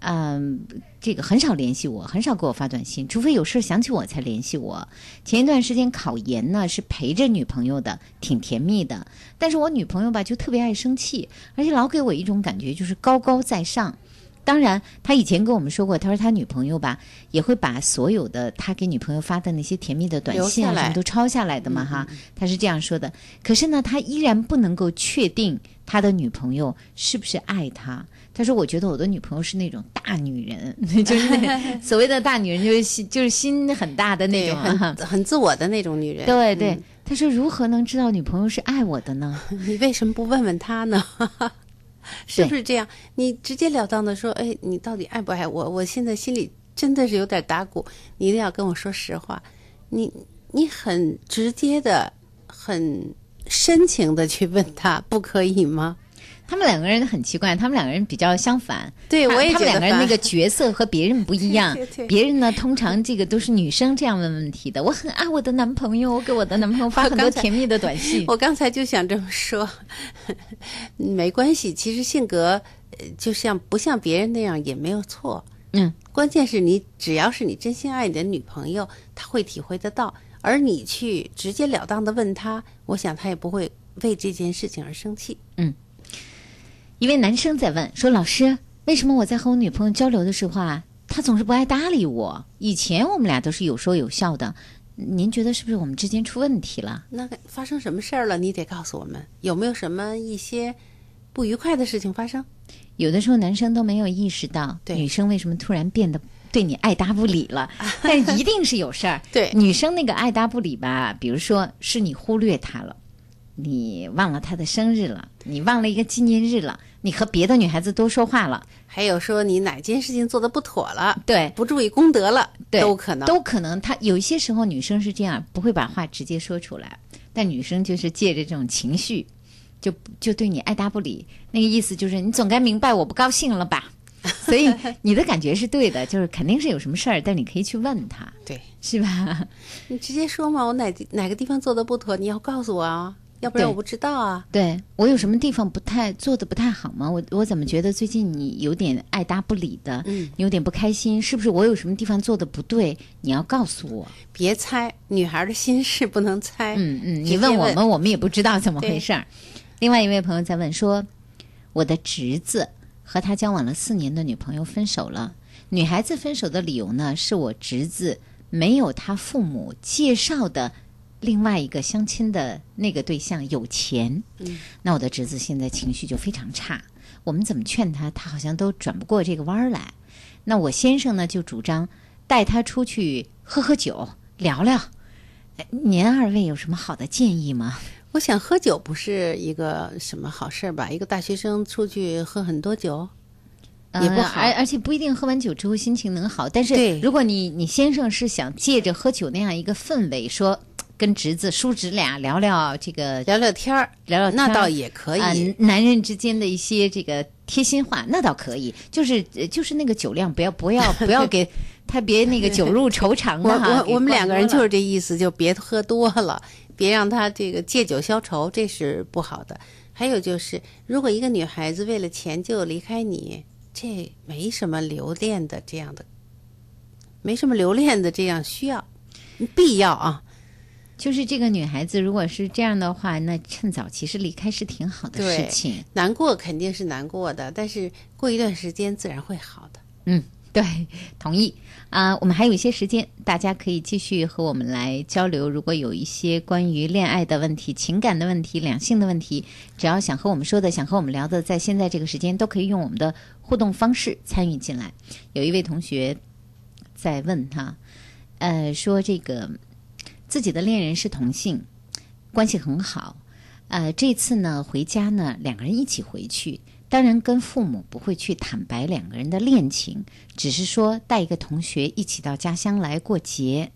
嗯，这个很少联系我，很少给我发短信，除非有事想起我才联系我。前一段时间考研呢，是陪着女朋友的，挺甜蜜的。但是我女朋友吧，就特别爱生气，而且老给我一种感觉，就是高高在上。”当然，他以前跟我们说过，他说他女朋友吧也会把所有的他给女朋友发的那些甜蜜的短信啊什么都抄下来的嘛哈，他是这样说的。可是呢，他依然不能够确定他的女朋友是不是爱他。他说：“我觉得我的女朋友是那种大女人，就是那所谓的大女人，就是心就是心很大的那种，
很很自我的那种女人。”
对对，他说：“如何能知道女朋友是爱我的呢？
你为什么不问问他呢？”是不是这样？你直截了当的说，哎，你到底爱不爱我？我现在心里真的是有点打鼓，你一定要跟我说实话。你你很直接的、很深情的去问他，不可以吗？
他们两个人很奇怪，他们两个人比较相反。
对，我也觉得
他们两个人那个角色和别人不一样。别人呢，通常这个都是女生这样问问题的。我很爱我的男朋友，我给我的男朋友发很多甜蜜的短信。
我刚才就想这么说，没关系。其实性格就像不像别人那样也没有错。
嗯。
关键是你只要是你真心爱你的女朋友，她会体会得到。而你去直截了当的问她，我想她也不会为这件事情而生气。
嗯。一位男生在问说：“老师，为什么我在和我女朋友交流的时候啊，她总是不爱搭理我？以前我们俩都是有说有笑的，您觉得是不是我们之间出问题了？
那发生什么事儿了？你得告诉我们，有没有什么一些不愉快的事情发生？
有的时候男生都没有意识到，女生为什么突然变得对你爱搭不理了，但一定是有事儿。
对，
女生那个爱搭不理吧，比如说是你忽略她了。”你忘了他的生日了，你忘了一个纪念日了，你和别的女孩子多说话了，
还有说你哪件事情做的不妥了，
对，
不注意功德了，
对，
都可能，
都可能。他有一些时候女生是这样，不会把话直接说出来，但女生就是借着这种情绪，就就对你爱答不理，那个意思就是你总该明白我不高兴了吧？所以你的感觉是对的，就是肯定是有什么事儿，但你可以去问他，
对，
是吧？
你直接说嘛，我哪哪个地方做的不妥，你要告诉我啊。要不然我不知道啊。
对我有什么地方不太做的不太好吗？我我怎么觉得最近你有点爱答不理的？
嗯，
有点不开心，是不是我有什么地方做的不对？你要告诉我，
别猜，女孩的心事不能猜。
嗯嗯，你问我们，我们也不知道怎么回事儿。另外一位朋友在问说，我的侄子和他交往了四年的女朋友分手了。女孩子分手的理由呢，是我侄子没有他父母介绍的。另外一个相亲的那个对象有钱，
嗯，
那我的侄子现在情绪就非常差。我们怎么劝他，他好像都转不过这个弯儿来。那我先生呢，就主张带他出去喝喝酒，聊聊。您二位有什么好的建议吗？
我想喝酒不是一个什么好事儿吧？一个大学生出去喝很多酒也不好，
而而且不一定喝完酒之后心情能好。但是如果你你先生是想借着喝酒那样一个氛围说。跟侄子、叔侄俩聊聊这个，
聊聊天儿，
聊聊
那倒也可以。
男人之间的一些这个贴心话，那倒可以。就是就是那个酒量，不要不要 不要给他别那个酒入愁肠。
我我们两个人就是这意思，就别喝多了，别让他这个借酒消愁，这是不好的。还有就是，如果一个女孩子为了钱就离开你，这没什么留恋的这样的，没什么留恋的这样需要必要啊。
就是这个女孩子，如果是这样的话，那趁早其实离开是挺好的事情。
难过肯定是难过的，但是过一段时间自然会好的。
嗯，对，同意啊。我们还有一些时间，大家可以继续和我们来交流。如果有一些关于恋爱的问题、情感的问题、两性的问题，只要想和我们说的、想和我们聊的，在现在这个时间都可以用我们的互动方式参与进来。有一位同学在问哈，呃，说这个。自己的恋人是同性，关系很好。呃，这次呢回家呢，两个人一起回去，当然跟父母不会去坦白两个人的恋情，只是说带一个同学一起到家乡来过节。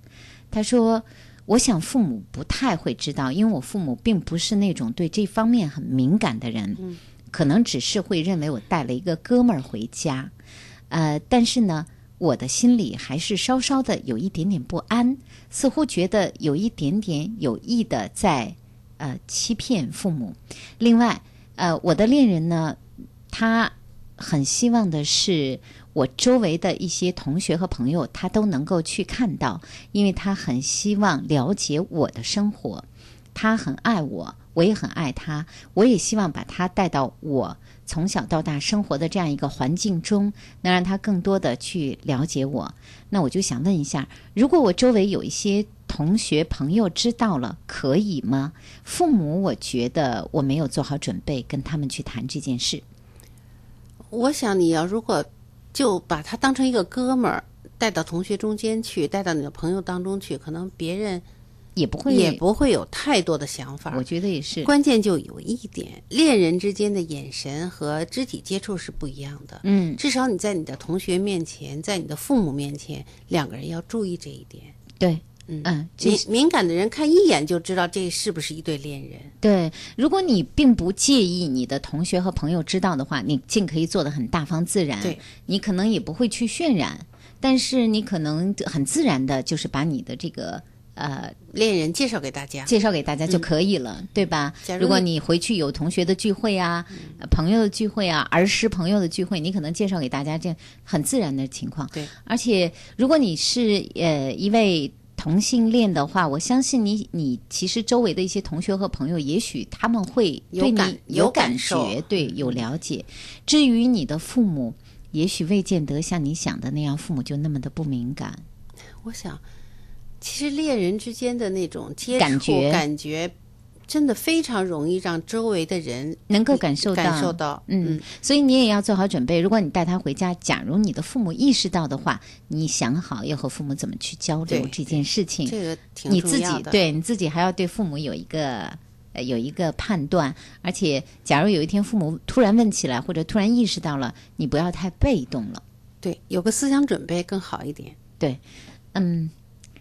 他说：“我想父母不太会知道，因为我父母并不是那种对这方面很敏感的人，可能只是会认为我带了一个哥们儿回家。呃，但是呢。”我的心里还是稍稍的有一点点不安，似乎觉得有一点点有意的在呃欺骗父母。另外，呃，我的恋人呢，他很希望的是我周围的一些同学和朋友，他都能够去看到，因为他很希望了解我的生活，他很爱我，我也很爱他，我也希望把他带到我。从小到大生活的这样一个环境中，能让他更多的去了解我。那我就想问一下，如果我周围有一些同学朋友知道了，可以吗？父母，我觉得我没有做好准备跟他们去谈这件事。
我想你要如果就把他当成一个哥们儿，带到同学中间去，带到你的朋友当中去，可能别人。
也不会，
也不会有太多的想法。
我觉得也是。
关键就有一点，恋人之间的眼神和肢体接触是不一样的。
嗯，
至少你在你的同学面前，在你的父母面前，两个人要注意这一点。
对，
嗯
嗯，
敏敏感的人看一眼就知道这是不是一对恋人。
对，如果你并不介意你的同学和朋友知道的话，你尽可以做的很大方自然。
对，
你可能也不会去渲染，但是你可能很自然的，就是把你的这个。呃，
恋人介绍给大家，
介绍给大家就可以了，对吧？如果你回去有同学的聚会啊，朋友的聚会啊，儿时朋友的聚会，你可能介绍给大家，这很自然的情况。
对，
而且如果你是呃一位同性恋的话，我相信你，你其实周围的一些同学和朋友，也许他们会对你
有
感觉，对，有了解。至于你的父母，也许未见得像你想的那样，父母就那么的不敏感。
我想。其实恋人之间的那种接
触，
感觉真的非常容易让周围的人
能够感受
到。感受到，
嗯，所以你也要做好准备。如果你带他回家，假如你的父母意识到的话，你想好要和父母怎么去交流这件事情。
这个挺
你自己对你自己还要对父母有一个有一个判断。而且，假如有一天父母突然问起来，或者突然意识到了，你不要太被动了。
对，有个思想准备更好一点。
对，嗯。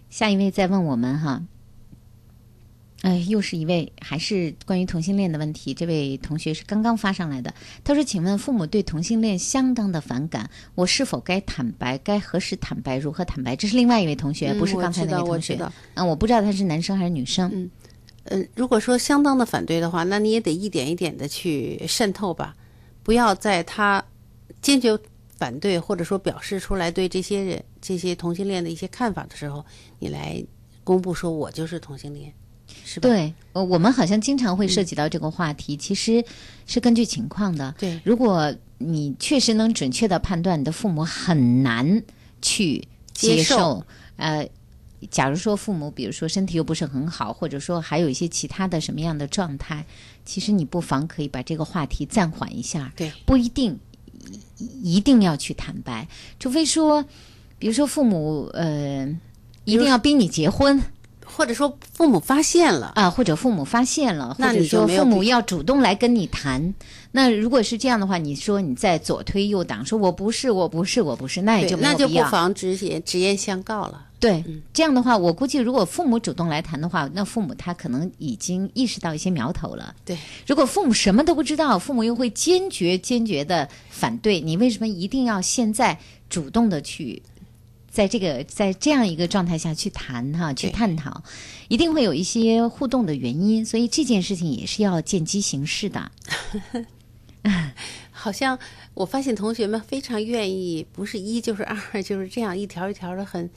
下一位再问我们哈，哎，又是一位还是关于同性恋的问题。这位同学是刚刚发上来的，他说：“请问父母对同性恋相当的反感，我是否该坦白？该何时坦白？如何坦白？”这是另外一位同学，不是刚才那位同学。嗯，我不知道他是男生还是女生。
嗯嗯，如果说相当的反对的话，那你也得一点一点的去渗透吧，不要在他坚决。反对或者说表示出来对这些人、这些同性恋的一些看法的时候，你来公布说我就是同性恋，是吧？
对，呃，我们好像经常会涉及到这个话题，其实是根据情况的。
对，
如果你确实能准确的判断你的父母很难去接受，呃，假如说父母比如说身体又不是很好，或者说还有一些其他的什么样的状态，其实你不妨可以把这个话题暂缓一下。
对，
不一定。一定要去坦白，除非说，比如说父母呃，一定要逼你结婚，
或者说父母发现了
啊，或者父母发现了，或者说父母要主动来跟你谈。那如果是这样的话，你说你在左推右挡，说我不是，我不是，我不是，那也就
那就不妨直言直言相告了。
对，这样的话，我估计如果父母主动来谈的话，那父母他可能已经意识到一些苗头了。
对，
如果父母什么都不知道，父母又会坚决坚决的反对你，为什么一定要现在主动的去，在这个在这样一个状态下去谈哈，去探讨，一定会有一些互动的原因，所以这件事情也是要见机行事的。
好像我发现同学们非常愿意，不是一就是二，就是这样一条一条的很。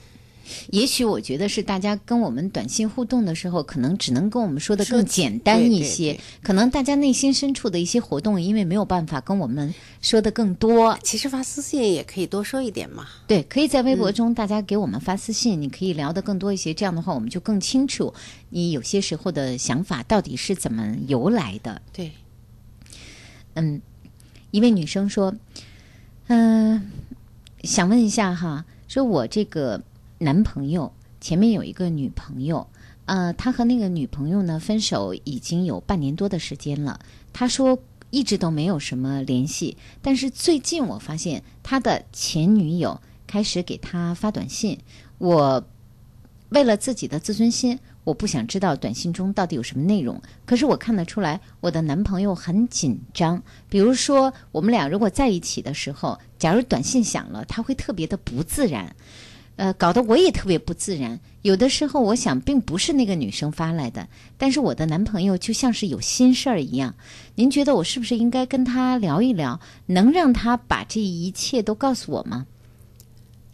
也许我觉得是大家跟我们短信互动的时候，可能只能跟我们说的更简单一些。可能大家内心深处的一些活动，因为没有办法跟我们说的更多。
其实发私信也可以多说一点嘛。
对，可以在微博中大家给我们发私信，你可以聊得更多一些。这样的话，我们就更清楚你有些时候的想法到底是怎么由来的。
对。
嗯，一位女生说：“嗯，想问一下哈，说我这个男朋友前面有一个女朋友，呃，他和那个女朋友呢分手已经有半年多的时间了。他说一直都没有什么联系，但是最近我发现他的前女友开始给他发短信，我为了自己的自尊心，我不想知道短信中到底有什么内容。可是我看得出来，我的男朋友很紧张。比如说，我们俩如果在一起的时候，假如短信响了，他会特别的不自然，呃，搞得我也特别不自然。有的时候，我想并不是那个女生发来的，但是我的男朋友就像是有心事儿一样。您觉得我是不是应该跟他聊一聊，能让他把这一切都告诉我吗？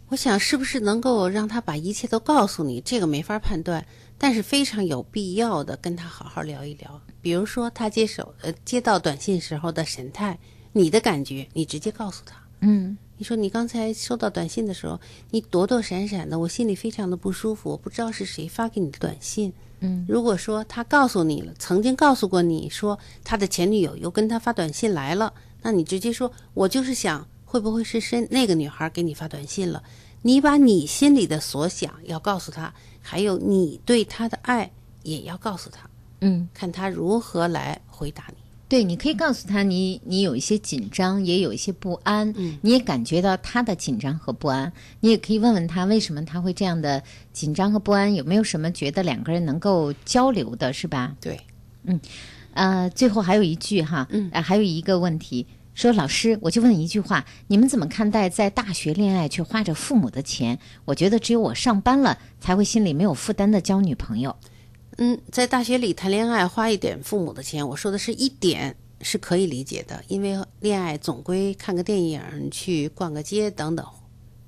我想，是不是能够让他把一切都告诉你？这个没法判断，但是非常有必要的跟他好好聊一聊。比如说，他接手呃接到短信时候的神态，你的感觉，你直接告诉他。
嗯，
你说你刚才收到短信的时候，你躲躲闪闪的，我心里非常的不舒服。我不知道是谁发给你的短信。
嗯，
如果说他告诉你了，曾经告诉过你说他的前女友又跟他发短信来了，那你直接说，我就是想。会不会是是那个女孩给你发短信了？你把你心里的所想要告诉他，还有你对他的爱也要告诉他。
嗯，
看他如何来回答你。
对，你可以告诉他，你你有一些紧张，也有一些不安，
嗯，
你也感觉到他的紧张和不安。你也可以问问他，为什么他会这样的紧张和不安？有没有什么觉得两个人能够交流的，是吧？
对，
嗯，呃，最后还有一句哈，
嗯，
还有一个问题。说老师，我就问一句话：你们怎么看待在大学恋爱却花着父母的钱？我觉得只有我上班了才会心里没有负担的交女朋友。
嗯，在大学里谈恋爱花一点父母的钱，我说的是一点是可以理解的，因为恋爱总归看个电影、去逛个街等等，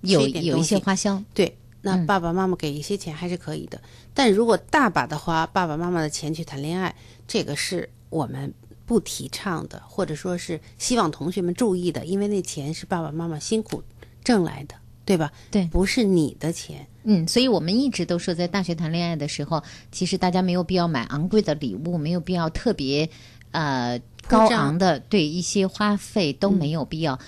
有有一些花销。
对，那爸爸妈妈给一些钱还是可以的。但如果大把的花爸爸妈妈的钱去谈恋爱，这个是我们。不提倡的，或者说是希望同学们注意的，因为那钱是爸爸妈妈辛苦挣来的，对吧？
对，
不是你的钱。
嗯，所以我们一直都说，在大学谈恋爱的时候，其实大家没有必要买昂贵的礼物，没有必要特别呃高昂的对一些花费都没有必要。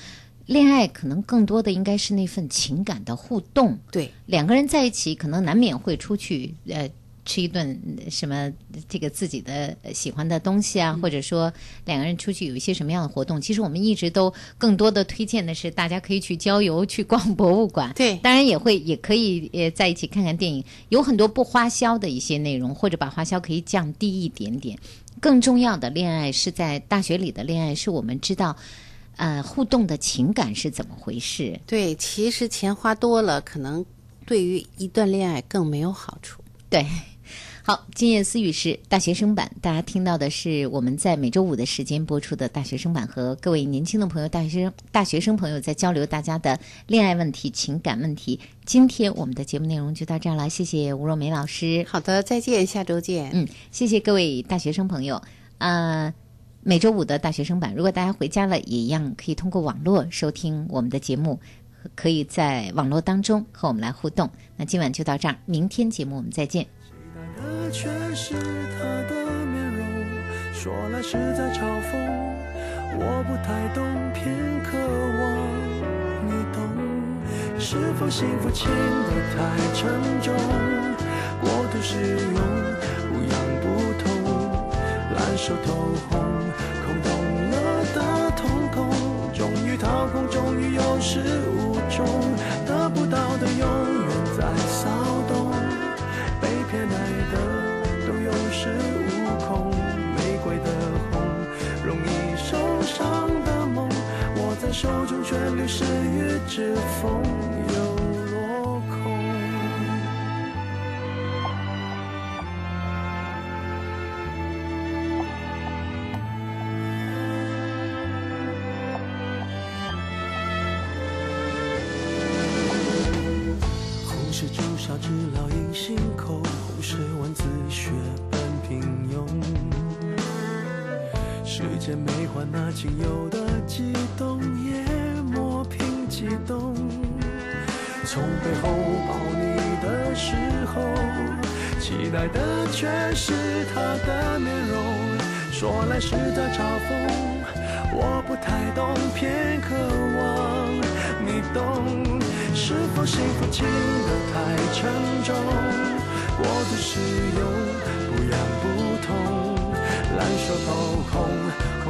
恋爱可能更多的应该是那份情感的互动。
对，
两个人在一起，可能难免会出去呃。吃一顿什么这个自己的喜欢的东西啊，或者说两个人出去有一些什么样的活动？其实我们一直都更多的推荐的是，大家可以去郊游、去逛博物馆。
对，
当然也会也可以呃在一起看看电影，有很多不花销的一些内容，或者把花销可以降低一点点。更重要的，恋爱是在大学里的恋爱，是我们知道呃互动的情感是怎么回事。
对，其实钱花多了，可能对于一段恋爱更没有好处。
对。好，今夜思语是大学生版，大家听到的是我们在每周五的时间播出的大学生版，和各位年轻的朋友、大学生、大学生朋友在交流大家的恋爱问题、情感问题。今天我们的节目内容就到这儿了，谢谢吴若梅老师。
好的，再见，下周见。
嗯，谢谢各位大学生朋友。呃，每周五的大学生版，如果大家回家了，也一样可以通过网络收听我们的节目，可以在网络当中和我们来互动。那今晚就到这儿，明天节目我们再见。
的却是他的面容，说来实在嘲讽，我不太懂，偏渴望你懂。是否幸福轻得太沉重，过度使用不痒不痛，烂熟透红，空洞了的瞳孔，终于掏空，终于有始无终，手中旋律失于指缝，又落空。红石朱砂痣烙印心间没换那仅有的激动也磨平。激动，从背后抱你的时候，期待的却是他的面容。说来是在嘲讽，我不太懂，偏渴望你懂。是否幸福轻得太沉重，过度使用不痒不痛，烂熟透红，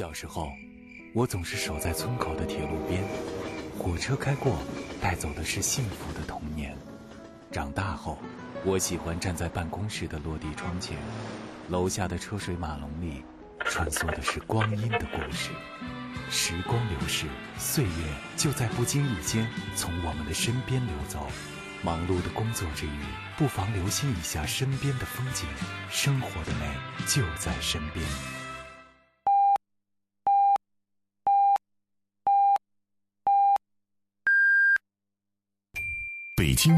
小时候，我总是守在村口的铁路边，火车开过，带走的是幸福的童年。长大后，我喜欢站在办公室的落地窗前，楼下的车水马龙里，穿梭的是光阴的故事。时光流逝，岁月就在不经意间从我们的身边流走。忙碌的工作之余，不妨留心一下身边的风景，生活的美就在身边。北京